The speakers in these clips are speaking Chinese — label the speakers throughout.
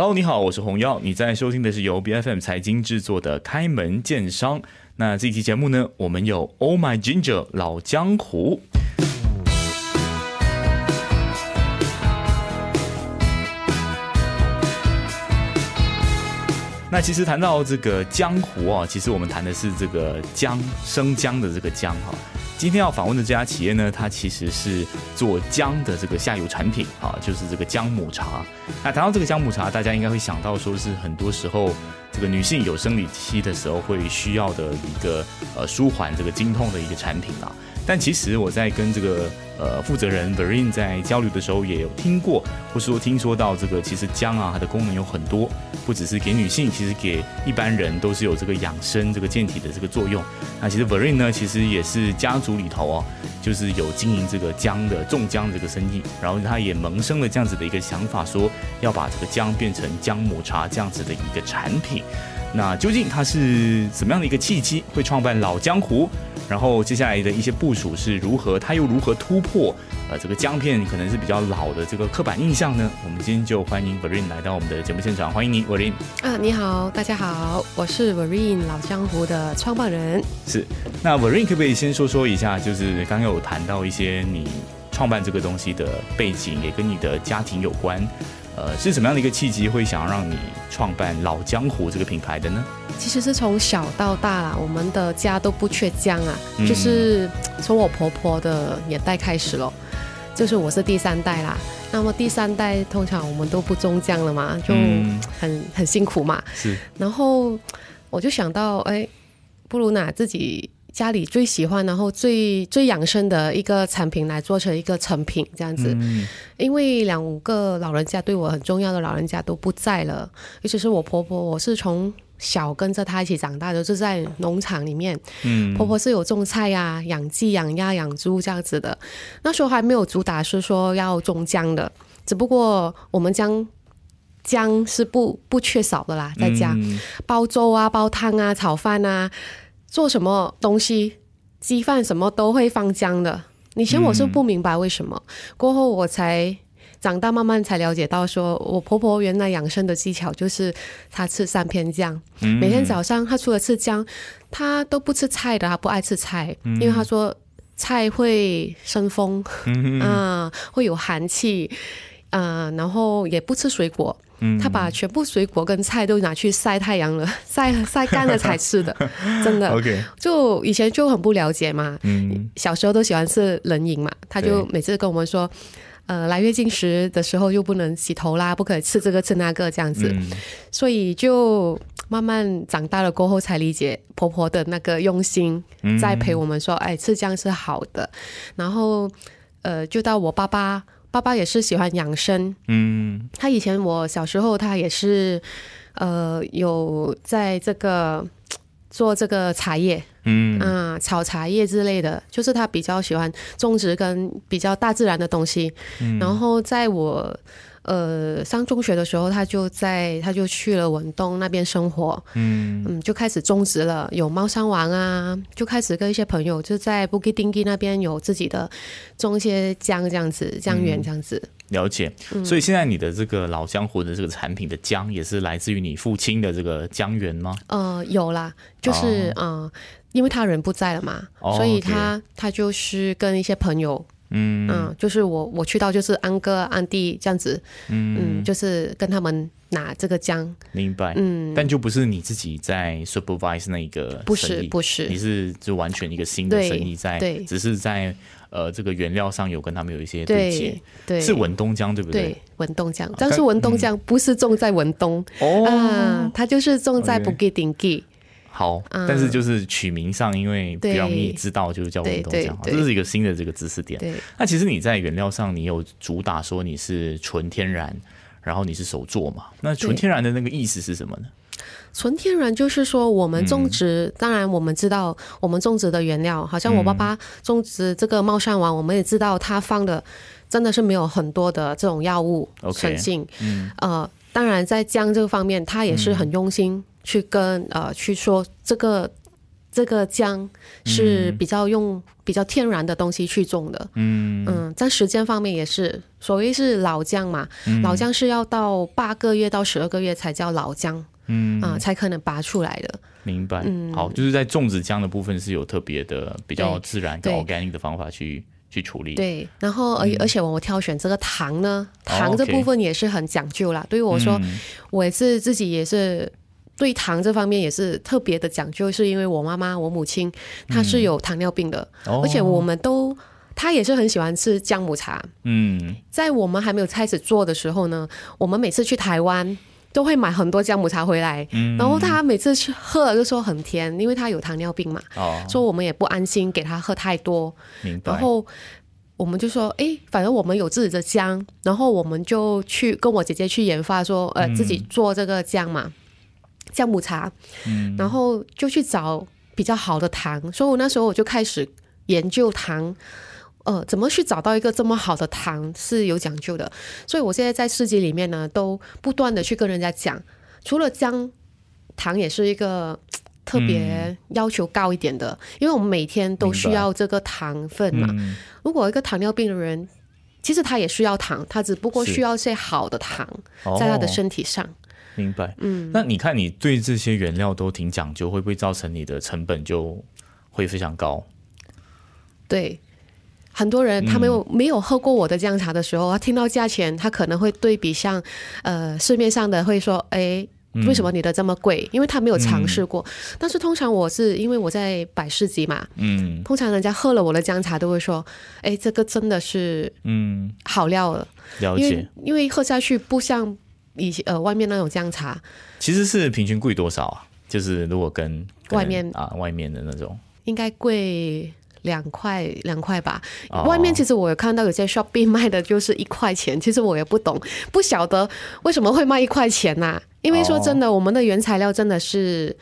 Speaker 1: Hello，你好，我是洪耀，你在收听的是由 B F M 财经制作的《开门见商》。那这期节目呢，我们有 Oh My Ginger 老江湖。那其实谈到这个江湖啊，其实我们谈的是这个姜生姜的这个姜哈。今天要访问的这家企业呢，它其实是做姜的这个下游产品啊，就是这个姜母茶。那谈到这个姜母茶，大家应该会想到说是很多时候这个女性有生理期的时候会需要的一个呃舒缓这个经痛的一个产品啊。但其实我在跟这个呃负责人 Verin 在交流的时候，也有听过，或是说听说到这个其实姜啊，它的功能有很多，不只是给女性，其实给一般人都是有这个养生、这个健体的这个作用。那其实 Verin 呢，其实也是家族里头哦，就是有经营这个姜的种姜这个生意，然后他也萌生了这样子的一个想法，说要把这个姜变成姜母茶这样子的一个产品。那究竟他是怎么样的一个契机会创办老江湖？然后接下来的一些部署是如何？他又如何突破？呃，这个姜片可能是比较老的这个刻板印象呢？我们今天就欢迎 Verin 来到我们的节目现场，欢迎你，Verin。
Speaker 2: 啊，你好，大家好，我是 Verin 老江湖的创办人。
Speaker 1: 是，那 Verin 可不可以先说说一下？就是刚刚有谈到一些你创办这个东西的背景，也跟你的家庭有关。呃，是什么样的一个契机会想要让你创办老江湖这个品牌的呢？
Speaker 2: 其实是从小到大啦，我们的家都不缺姜啊，就是从我婆婆的年代开始咯，就是我是第三代啦。那么第三代通常我们都不种姜了嘛，就很很辛苦嘛。
Speaker 1: 是。
Speaker 2: 然后我就想到，哎，不如拿自己。家里最喜欢，然后最最养生的一个产品来做成一个成品这样子，因为两个老人家对我很重要的老人家都不在了，尤其是我婆婆，我是从小跟着她一起长大的，就在农场里面。嗯，婆婆是有种菜呀、养鸡、养鸭、养猪这样子的。那时候还没有主打是说要种姜的，只不过我们姜姜是不不缺少的啦，在家煲粥啊、煲汤啊、炒饭啊。做什么东西，鸡饭什么都会放姜的。以前我是不明白为什么，过后我才长大，慢慢才了解到，说我婆婆原来养生的技巧就是她吃三片姜，每天早上她除了吃姜，她都不吃菜的，她不爱吃菜，因为她说菜会生风，啊，会有寒气，啊，然后也不吃水果。他把全部水果跟菜都拿去晒太阳了，晒晒干了才吃的，真的。
Speaker 1: OK，
Speaker 2: 就以前就很不了解嘛，嗯小时候都喜欢吃冷饮嘛，他就每次跟我们说，呃，来月经时的时候又不能洗头啦，不可以吃这个吃那个这样子，所以就慢慢长大了过后才理解婆婆的那个用心，在陪我们说，哎，吃姜是好的。然后，呃，就到我爸爸。爸爸也是喜欢养生，嗯，他以前我小时候他也是，呃，有在这个做这个茶叶，嗯。啊，炒茶叶之类的，就是他比较喜欢种植跟比较大自然的东西，然后在我。呃，上中学的时候，他就在，他就去了文东那边生活，嗯嗯，就开始种植了，有猫山王啊，就开始跟一些朋友就在布吉丁基那边有自己的种一些姜这样子，姜园这样子。
Speaker 1: 了解，所以现在你的这个老江湖的这个产品的姜，也是来自于你父亲的这个姜园吗？
Speaker 2: 呃，有啦，就是嗯，因为他人不在了嘛，所以他他就是跟一些朋友。嗯。嗯，就是我我去到就是安哥安弟这样子，嗯。嗯，就是跟他们拿这个姜，
Speaker 1: 明白，嗯，但就不是你自己在 supervise 那一个，
Speaker 2: 不是不是，
Speaker 1: 你是就完全一个新的生意在，对，只是在呃这个原料上有跟他们有一些对接，对，是文东姜对不对？
Speaker 2: 对，文东姜，但是文东姜不是种在文东哦，它就是种在布吉丁基。
Speaker 1: 好，但是就是取名上，因为比较容易知道，就是叫文东姜，这是一个新的这个知识点。那其实你在原料上，你有主打说你是纯天然，然后你是手做嘛？那纯天然的那个意思是什么呢？
Speaker 2: 纯天然就是说我们种植，当然我们知道我们种植的原料，好像我爸爸种植这个猫山王，我们也知道他放的真的是没有很多的这种药物成性。嗯，呃，当然在姜这个方面，他也是很用心。去跟呃去说这个这个姜是比较用比较天然的东西去种的，嗯。嗯，在时间方面也是，所谓是老姜嘛，老姜是要到八个月到十二个月才叫老姜，嗯。啊，才可能拔出来的。
Speaker 1: 明白，嗯。好，就是在种植姜的部分是有特别的比较自然跟 organic 的方法去去处理。
Speaker 2: 对，然后而而且我挑选这个糖呢，糖这部分也是很讲究啦。对于我说，我也是自己也是。对糖这方面也是特别的讲究，是因为我妈妈、我母亲她是有糖尿病的，而且我们都她也是很喜欢吃姜母茶。嗯，在我们还没有开始做的时候呢，我们每次去台湾都会买很多姜母茶回来，然后她每次去喝了就说很甜，因为她有糖尿病嘛，哦说我们也不安心给她喝太多。然后我们就说，哎，反正我们有自己的姜，然后我们就去跟我姐姐去研发，说呃自己做这个姜嘛。姜母茶，嗯，然后就去找比较好的糖，所以我那时候我就开始研究糖，呃，怎么去找到一个这么好的糖是有讲究的。所以我现在在市集里面呢，都不断的去跟人家讲，除了姜糖也是一个特别要求高一点的，因为我们每天都需要这个糖分嘛。如果一个糖尿病的人，其实他也需要糖，他只不过需要些好的糖在他的身体上。
Speaker 1: 明白，嗯，那你看你对这些原料都挺讲究，会不会造成你的成本就会非常高？
Speaker 2: 对，很多人他没有没有喝过我的姜茶的时候，他听到价钱，他可能会对比像呃市面上的会说，哎，为什么你的这么贵？因为他没有尝试过。但是通常我是因为我在百事集嘛，嗯，通常人家喝了我的姜茶都会说，哎，这个真的是嗯。好料了，
Speaker 1: 了解，
Speaker 2: 因为喝下去不像。以呃，外面那种姜茶，
Speaker 1: 其实是平均贵多少啊？就是如果跟
Speaker 2: 外面
Speaker 1: 啊，外面的那种，
Speaker 2: 应该贵两块两块吧。外面其实我有看到有些 shopping 卖的就是一块钱，其实我也不懂，不晓得为什么会卖一块钱呐？因为说真的，我们的原材料真的是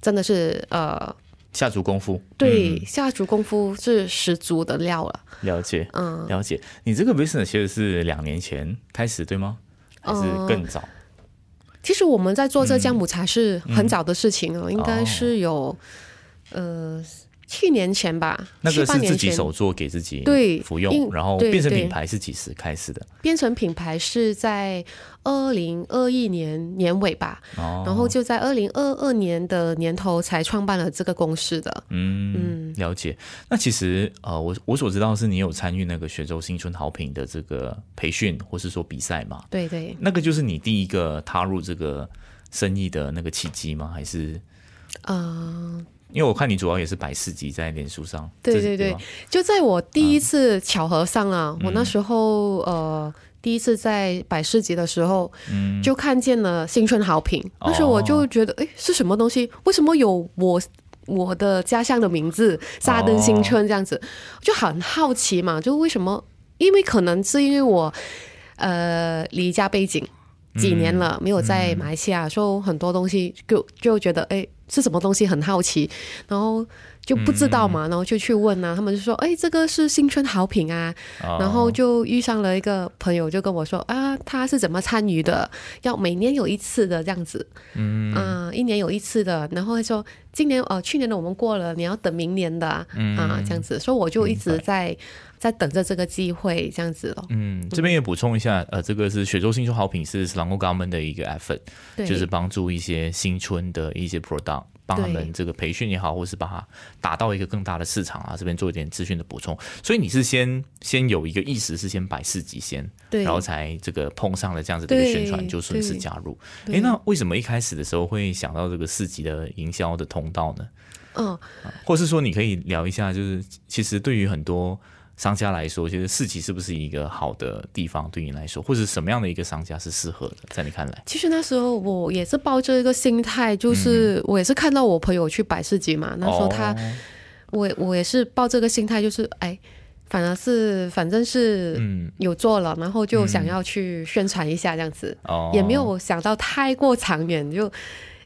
Speaker 2: 真的是呃
Speaker 1: 下足功夫，
Speaker 2: 对，下足功夫是十足的料了。
Speaker 1: 了解，嗯，了解。你这个 business 其实是两年前开始对吗？还是更早。
Speaker 2: 其实我们在做这姜母茶是很早的事情哦，应该是有呃七年前吧。
Speaker 1: 那个是自己手做给自己
Speaker 2: 对
Speaker 1: 服用，然后变成品牌是几时开始的？
Speaker 2: 变成品牌是在二零二一年年尾吧，然后就在二零二二年的年头才创办了这个公司的。
Speaker 1: 嗯嗯，了解。那其实呃，我我所知道是你有参与那个雪州新春好品的这个培训或是说比赛嘛？
Speaker 2: 对对，
Speaker 1: 那个就是你第一个踏入这个生意的那个契机吗？还是啊？因为我看你主要也是摆市集在脸书上，
Speaker 2: 对对对，就在我第一次巧合上啊，我那时候呃第一次在百事集的时候，嗯，就看见了新春好评，那时候我就觉得哎是什么东西？为什么有我我的家乡的名字沙登新春这样子？就很好奇嘛，就为什么？因为可能是因为我呃离家背景几年了，没有在马来西亚，所以很多东西就就觉得哎。是什么东西很好奇，然后就不知道嘛，然后就去问啊，他们就说：“哎，这个是新春好品啊。”然后就遇上了一个朋友，就跟我说：“啊，他是怎么参与的？要每年有一次的这样子，嗯啊，一年有一次的。”然后他说：“今年哦，去年的我们过了，你要等明年的啊，这样子。”所以我就一直在。在等着这个机会，这样子咯。
Speaker 1: 嗯，这边也补充一下，呃，这个是雪州新春好品是 s l a n g o Government 的一个 effort，就是帮助一些新春的一些 product，帮他们这个培训也好，或是把它打到一个更大的市场啊。这边做一点资讯的补充。所以你是先先有一个意识，是先摆市集先，然后才这个碰上了这样子的一个宣传，就顺势加入。哎，那为什么一开始的时候会想到这个市集的营销的通道呢？嗯，或是说你可以聊一下，就是其实对于很多。商家来说，其实市集是不是一个好的地方？对你来说，或者什么样的一个商家是适合的？在你看来，
Speaker 2: 其实那时候我也是抱着一个心态，就是我也是看到我朋友去摆市集嘛，那时候他，我我也是抱这个心态，就是哎，反而是反正是有做了，然后就想要去宣传一下这样子，也没有想到太过长远，就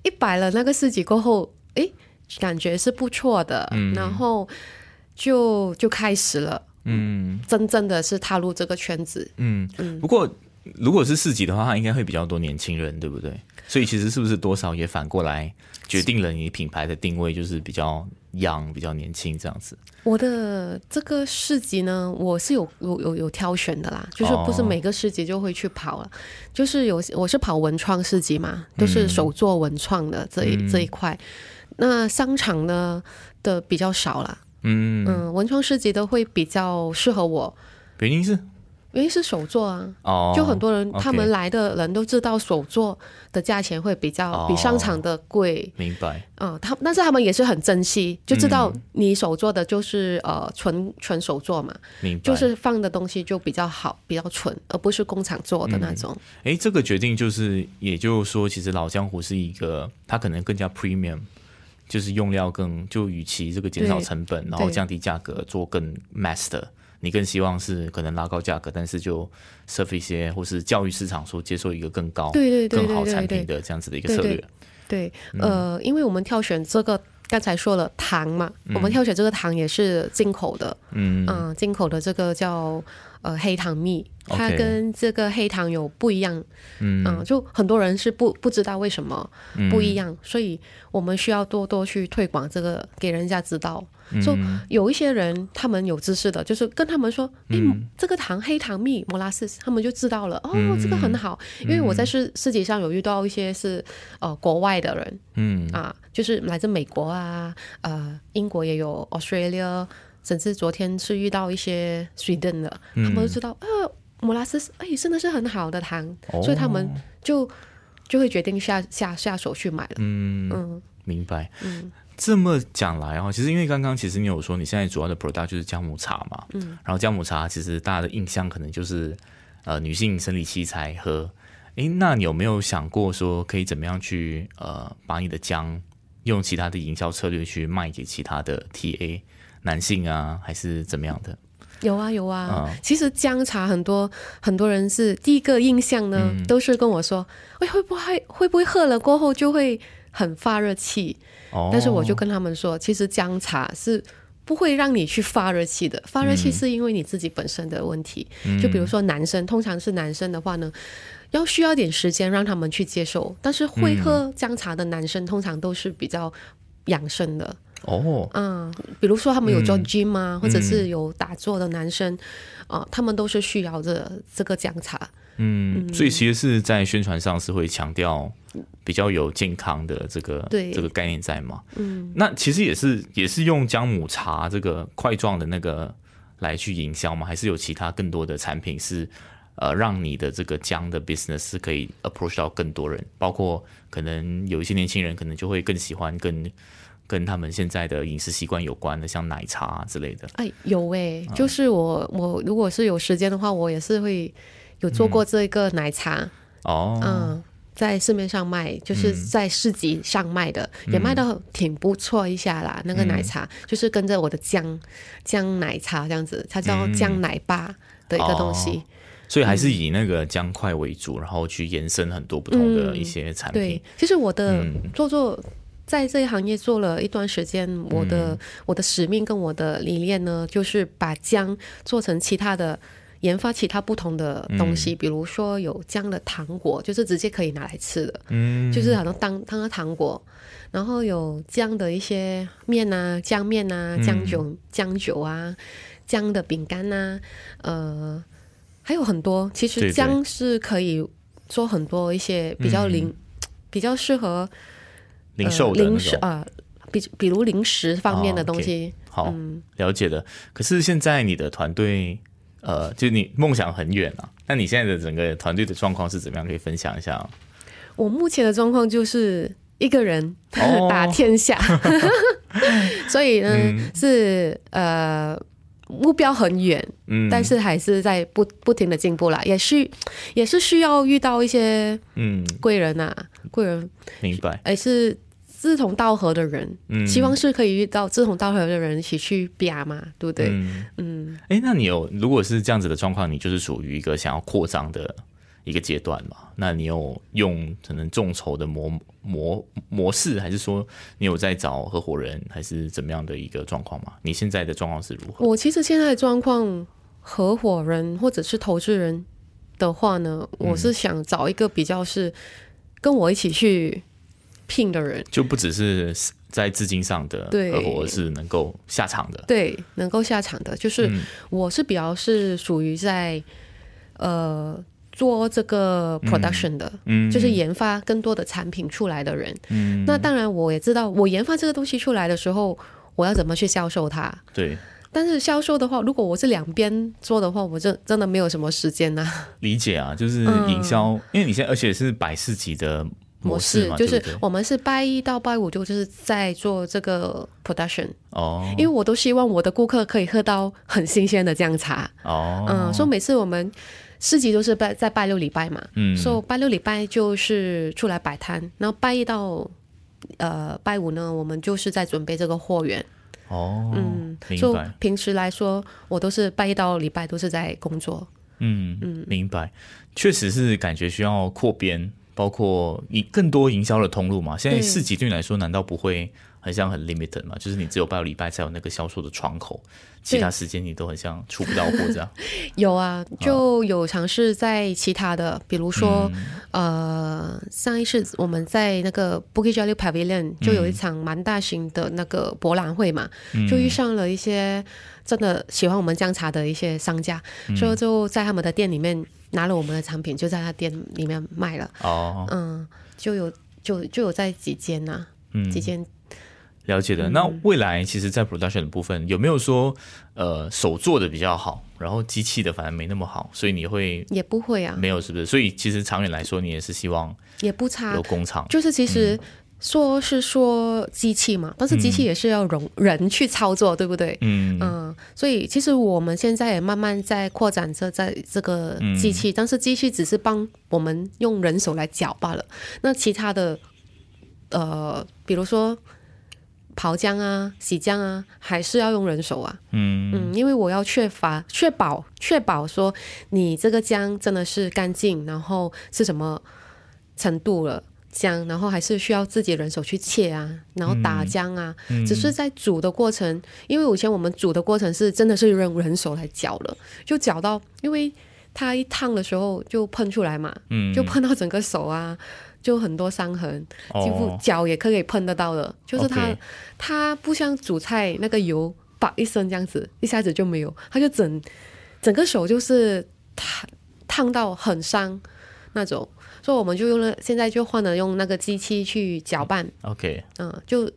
Speaker 2: 一摆了那个市集过后，哎，感觉是不错的，然后就就开始了。嗯，真正的是踏入这个圈子。
Speaker 1: 嗯嗯。不过如果是市集的话，它应该会比较多年轻人，对不对？所以其实是不是多少也反过来决定了你品牌的定位，就是比较 young、比较年轻这样子。
Speaker 2: 我的这个市集呢，我是有有有有挑选的啦，就是不是每个市集就会去跑了，就是有我是跑文创市集嘛，都是手做文创的这一这一块。那商场呢的比较少啦，嗯嗯，文创市集的会比较适合我。
Speaker 1: 原因是。
Speaker 2: 因为是手作啊，哦就很多人他们来的人都知道手作的价钱会比较比商场的贵，
Speaker 1: 明白？
Speaker 2: 嗯，他但是他们也是很珍惜，就知道你手做的就是呃纯纯手作嘛，
Speaker 1: 明白？
Speaker 2: 就是放的东西就比较好，比较纯，而不是工厂做的那种。
Speaker 1: 哎，这个决定就是，也就是说，其实老江湖是一个，它可能更加 premium，就是用料更就与其这个减少成本，然后降低价格，做更 master。你更希望是可能拉高价格，但是就 serve 一些或是教育市场所接受一个更高、
Speaker 2: 对对
Speaker 1: 对更好产品的这样子的一个策略。
Speaker 2: 对，呃，因为我们挑选这个刚才说了糖嘛，我们挑选这个糖也是进口的，嗯。嗯，进口的这个叫。呃，黑糖蜜，它跟这个黑糖有不一样，嗯，就很多人是不不知道为什么不一样，所以我们需要多多去推广这个，给人家知道。说有一些人他们有知识的，就是跟他们说，哎，这个糖黑糖蜜摩拉斯，他们就知道了。哦，这个很好，因为我在世世界上有遇到一些是呃国外的人，嗯。啊，就是来自美国啊，呃，英国也有 Australia。甚至昨天是遇到一些 Sweden 的，他们都知道，呃，摩拉斯哎，真的是很好的糖，所以他们就就会决定下下下手去买了。嗯
Speaker 1: 嗯，明白。嗯，这么讲来哦，其实因为刚刚其实你有说你现在主要的 product 就是姜母茶嘛，嗯，然后姜母茶其实大家的印象可能就是呃女性生理期才喝，哎，那你有没有想过说可以怎么样去呃把你的姜用其他的营销策略去卖给其他的 TA？男性啊，还是怎么样的？
Speaker 2: 有啊有啊，其实姜茶很多很多人是第一个印象呢，都是跟我说，哎会不会会不会喝了过后就会很发热气？哦，但是我就跟他们说，其实姜茶是不会让你去发热气的，发热气是因为你自己本身的问题。就比如说男生，通常是男生的话呢，要需要点时间让他们去接受，但是会喝姜茶的男生通常都是比较养生的。哦，嗯，比如说他们有做 gym 啊，或者是有打坐的男生，啊，他们都是需要这这个姜茶。
Speaker 1: 嗯，所以其实是在宣传上是会强调比较有健康的这个这个概念在嘛。嗯，那其实也是也是用姜母茶这个块状的那个来去营销吗？还是有其他更多的产品是呃让你的这个姜的 business 是可以 approach 到更多人？包括可能有一些年轻人可能就会更喜欢跟。跟他们现在的饮食习惯有关的，像奶茶之类的。
Speaker 2: 哎，有哎，就是我我如果是有时间的话，我也是会有做过这个奶茶哦。嗯，在市面上卖，就是在市集上卖的，也卖到挺不错一下啦。那个奶茶就是跟着我的姜姜奶茶这样子，它叫姜奶爸的一个东西。
Speaker 1: 所以还是以那个姜块为主，然后去延伸很多不同的一些产品。对，
Speaker 2: 其实我的做做。在这一行业做了一段时间，我的我的使命跟我的理念呢，就是把姜做成其他的，研发其他不同的东西，比如说有姜的糖果，就是直接可以拿来吃的，嗯，就是好像当当个糖果，然后有姜的一些面啊，姜面啊，姜酒姜酒啊，姜的饼干啊，呃，还有很多。其实姜是可以做很多一些比较零，比较适合。
Speaker 1: 零售的
Speaker 2: 零食啊，比比如零食方面的东西，
Speaker 1: 好了解的。可是现在你的团队，呃，就你梦想很远啊。那你现在的整个团队的状况是怎么样？可以分享一下。
Speaker 2: 我目前的状况就是一个人打天下，所以呢是呃目标很远，嗯，但是还是在不不停的进步啦，也是也是需要遇到一些嗯贵人呐，贵人
Speaker 1: 明白，
Speaker 2: 而是。志同道合的人，嗯，希望是可以遇到志同道合的人一起去比嘛，对不对？
Speaker 1: 嗯，哎，那你有如果是这样子的状况，你就是属于一个想要扩张的一个阶段嘛？那你有用可能众筹的模模模式，还是说你有在找合伙人，还是怎么样的一个状况吗？你现在的状况是如何？
Speaker 2: 我其实现在的状况，合伙人或者是投资人的话呢，我是想找一个比较是跟我一起去聘的人，
Speaker 1: 就不只是在资金上的
Speaker 2: 对。
Speaker 1: 合伙，而是能够下场的。
Speaker 2: 对，能够下场的，就是我是比较是属于在呃做这个 production 的，
Speaker 1: 嗯，
Speaker 2: 就是研发更多的产品出来的人。
Speaker 1: 嗯，
Speaker 2: 那当然，我也知道，我研发这个东西出来的时候，我要怎么去销售它。
Speaker 1: 对，
Speaker 2: 但是销售的话，如果我是两边做的话，我真真的没有什么时间呐、
Speaker 1: 理解啊，就是
Speaker 2: 嗯。
Speaker 1: 营销，因为你现在而且是百事级的模式，
Speaker 2: 就是我们是拜一到拜五就就是在做这个 production，、
Speaker 1: 哦。
Speaker 2: 因为我都希望我的顾客可以喝到很新鲜的姜茶。
Speaker 1: 哦，
Speaker 2: 嗯，所以每次我们四级都是拜在拜六礼拜嘛，
Speaker 1: 嗯。
Speaker 2: 所以拜六礼拜就是出来摆摊，然后拜一到呃拜五呢，我们就是在准备这个货源。
Speaker 1: 哦，
Speaker 2: 嗯，所以
Speaker 1: 明白，
Speaker 2: 平时来说，我都是拜一到礼拜都是在工作。
Speaker 1: 嗯嗯，明白，确实是感觉需要扩编，包括你更多营销的通路嘛。现在
Speaker 2: 对
Speaker 1: 市集对你来说，难道不会很像很 limited 嘛？就是你只有拜个礼拜才有那个销售的窗口，其他时间你都很像出不到货这样。
Speaker 2: 有啊，就有尝试在其他的，比如说，
Speaker 1: 嗯。
Speaker 2: 呃，上一次我们在那个 Bukit Jalil Pavilion 就有一场蛮大型的那个博览会嘛，
Speaker 1: 嗯
Speaker 2: 就遇上了一些真的喜欢我们姜茶的一些商家，
Speaker 1: 嗯。
Speaker 2: 所以就在他们的店里面拿了我们的产品，就在他店里面卖了，
Speaker 1: 哦，
Speaker 2: 嗯，就有就就有在几间呐、
Speaker 1: 嗯，
Speaker 2: 几间
Speaker 1: 了解的。那未来其实，在 production 的部分，有没有说呃手做的比较好，然后机器的反而没那么好，所以你会
Speaker 2: 也不会啊，
Speaker 1: 没有是不是？所以其实长远来说，你也是希望
Speaker 2: 也不差
Speaker 1: 有，工厂。
Speaker 2: 就是其实说是说机器嘛，但是机器也是要容人去操作，对不对？
Speaker 1: 嗯
Speaker 2: 嗯，所以其实我们现在也慢慢在扩展这在这个机器，但是机器只是帮我们用人手来搅罢了。那其他的，呃，比如说刨姜啊、洗姜啊，还是要用人手啊。
Speaker 1: 嗯
Speaker 2: 嗯，因为我要确发确保确保说你这个姜真的是干净，然后是什么程度了。姜，然后还是需要自己人手去切啊，然后打姜啊，
Speaker 1: 嗯
Speaker 2: 只是在煮的过程，因为以前我们煮的过程是真的是用人手来搅了，就搅到，因为它一烫的时候就喷出来嘛，
Speaker 1: 嗯，
Speaker 2: 就喷到整个手啊，就很多伤痕，几乎
Speaker 1: 哦。
Speaker 2: 脚也可以碰得到的，就是它它不像煮菜那个油叭一声这样子，一下子就没有，它就整整个手就是烫烫到很伤那种，所以我们就用了，现在就换了用那个机器去搅拌
Speaker 1: ，OK，
Speaker 2: 嗯，就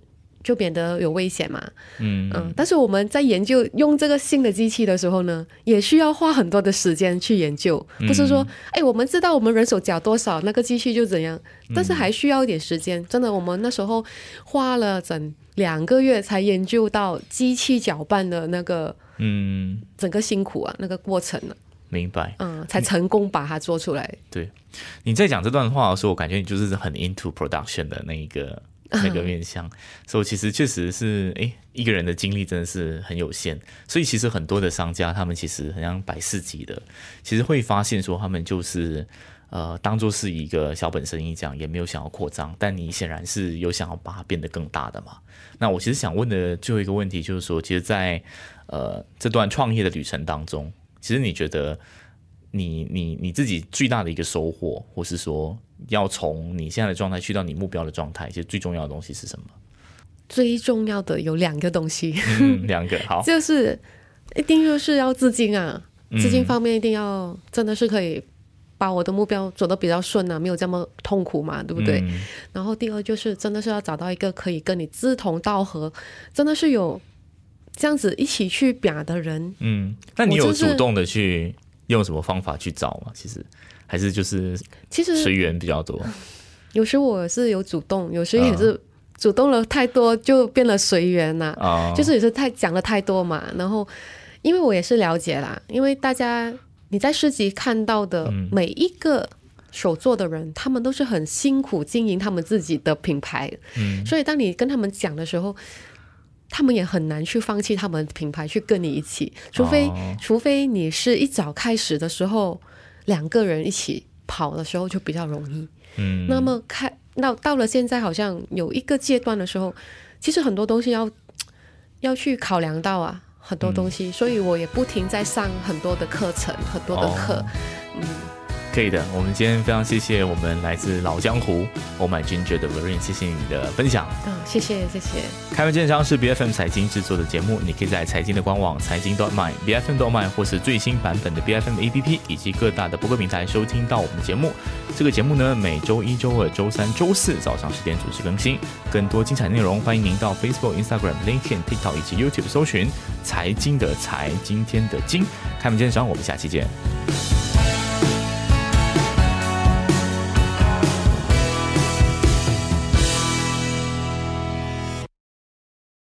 Speaker 2: 就变得有危险嘛，
Speaker 1: 嗯。
Speaker 2: 嗯，但是我们在研究用这个新的机器的时候呢，也需要花很多的时间去研究，不是说，哎，我们知道我们人手缴多少，那个机器就怎样，但是还需要一点时间。真的，我们那时候花了整两个月才研究到机器搅拌的那个
Speaker 1: 嗯，
Speaker 2: 整个辛苦啊，那个过程呢、
Speaker 1: 明白。
Speaker 2: 嗯，才成功把它做出来。对。
Speaker 1: 你在讲这段话的时候，我感觉你就是很 into production 的那一个那个面向，所以其实确实是，诶，一个人的精力真的是很有限，所以其实很多的商家他们其实很像百事级的，其实会发现说他们就是。呃，当做是一个小本生意这样，也没有想要扩张，但你显然是有想要把它变得更大的嘛。那我其实想问的最后一个问题就是说，其实在，呃这段创业的旅程当中，其实你觉得你你你自己最大的一个收获，或是说要从你现在的状态去到你目标的状态，其实最重要的东西是什么？
Speaker 2: 最重要的有两个东西，
Speaker 1: 嗯，两个好，
Speaker 2: 就是一定就是要资金啊，
Speaker 1: 嗯
Speaker 2: 资金方面一定要真的是可以把我的目标走得比较顺啊，没有这么痛苦嘛，对不对？
Speaker 1: 嗯
Speaker 2: 然后第二就是真的是要找到一个可以跟你志同道合，真的是有这样子一起去表的人。
Speaker 1: 嗯，那你有主动的去用什么方法去找吗？其实还是就是
Speaker 2: 其实
Speaker 1: 随缘比较多。
Speaker 2: 有时我是有主动，有时也是主动了太多，就变了随缘呐、
Speaker 1: 啊，
Speaker 2: 就是也是太讲了太多嘛。然后因为我也是了解啦，因为大家你在市集看到的
Speaker 1: 嗯。
Speaker 2: 每一个手作的人，他们都是很辛苦经营他们自己的品牌，
Speaker 1: 嗯。
Speaker 2: 所以当你跟他们讲的时候。他们也很难去放弃他们的品牌去跟你一起，除非、
Speaker 1: 哦。
Speaker 2: 除非你是一早开始的时候两个人一起跑的时候就比较容易。
Speaker 1: 嗯，
Speaker 2: 那么开到到了现在，好像有一个阶段的时候，其实很多东西要要去考量到啊，很多东西，所以我也不停在上很多的课程，很多的课，
Speaker 1: 哦。
Speaker 2: 嗯，
Speaker 1: 可以的。我们今天非常谢谢我们来自老江湖 Oh My Ginger 的 Verine，谢谢你的分享。
Speaker 2: 嗯，谢谢谢谢。
Speaker 1: 开门见山是 B F M 财经制作的节目，你可以在财经的官网财经 dot my B F M dot my 或是最新版本的 B F M A P P 以及各大的播客平台收听到我们的节目。这个节目呢，每周一、周二、周三、周四早上十点准时更新。更多精彩内容，欢迎您到 Facebook、Instagram、LinkedIn、TikTok 以及 YouTube 搜寻财经的财，今天的经。开门见山，我们下期见。